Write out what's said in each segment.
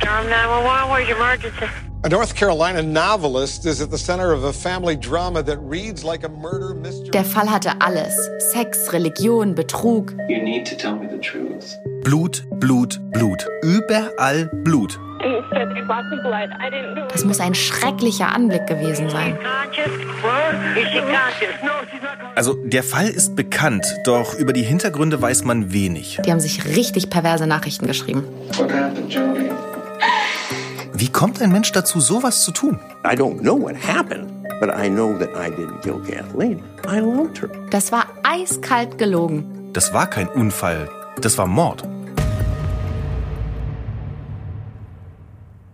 Durham 911, where's your emergency? A North Carolina novelist is at the center of a family drama that reads like a murder mystery. Der Fall hatte alles. Sex, Religion, Betrug. You need to tell me the truth. Blut, Blut, Blut. Überall Blut. Das muss ein schrecklicher Anblick gewesen sein. Also der Fall ist bekannt, doch über die Hintergründe weiß man wenig. Die haben sich richtig perverse Nachrichten geschrieben. What happened, Jody? Wie kommt ein Mensch dazu, sowas zu tun? I don't know what happened, but I know that I didn't kill Kathleen. I loved her. Das war eiskalt gelogen. Das war kein Unfall, das war Mord.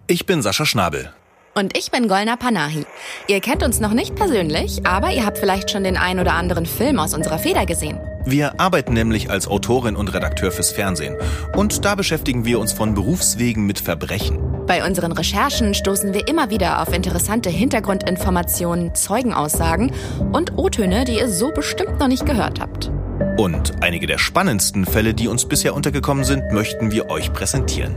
Ich bin Sascha Schnabel. Und ich bin Golna Panahi. Ihr kennt uns noch nicht persönlich, aber ihr habt vielleicht schon den ein oder anderen Film aus unserer Feder gesehen. Wir arbeiten nämlich als Autorin und Redakteur fürs Fernsehen. Und da beschäftigen wir uns von Berufswegen mit Verbrechen. Bei unseren Recherchen stoßen wir immer wieder auf interessante Hintergrundinformationen, Zeugenaussagen und O-Töne, die ihr so bestimmt noch nicht gehört habt. Und einige der spannendsten Fälle, die uns bisher untergekommen sind, möchten wir euch präsentieren.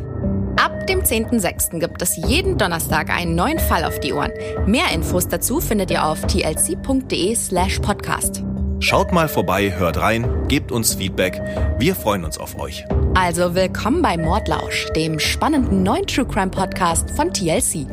Ab dem 10.06. gibt es jeden Donnerstag einen neuen Fall auf die Ohren. Mehr Infos dazu findet ihr auf tlc.de slash podcast. Schaut mal vorbei, hört rein, gebt uns Feedback. Wir freuen uns auf euch. Also willkommen bei Mordlausch, dem spannenden neuen True Crime Podcast von TLC.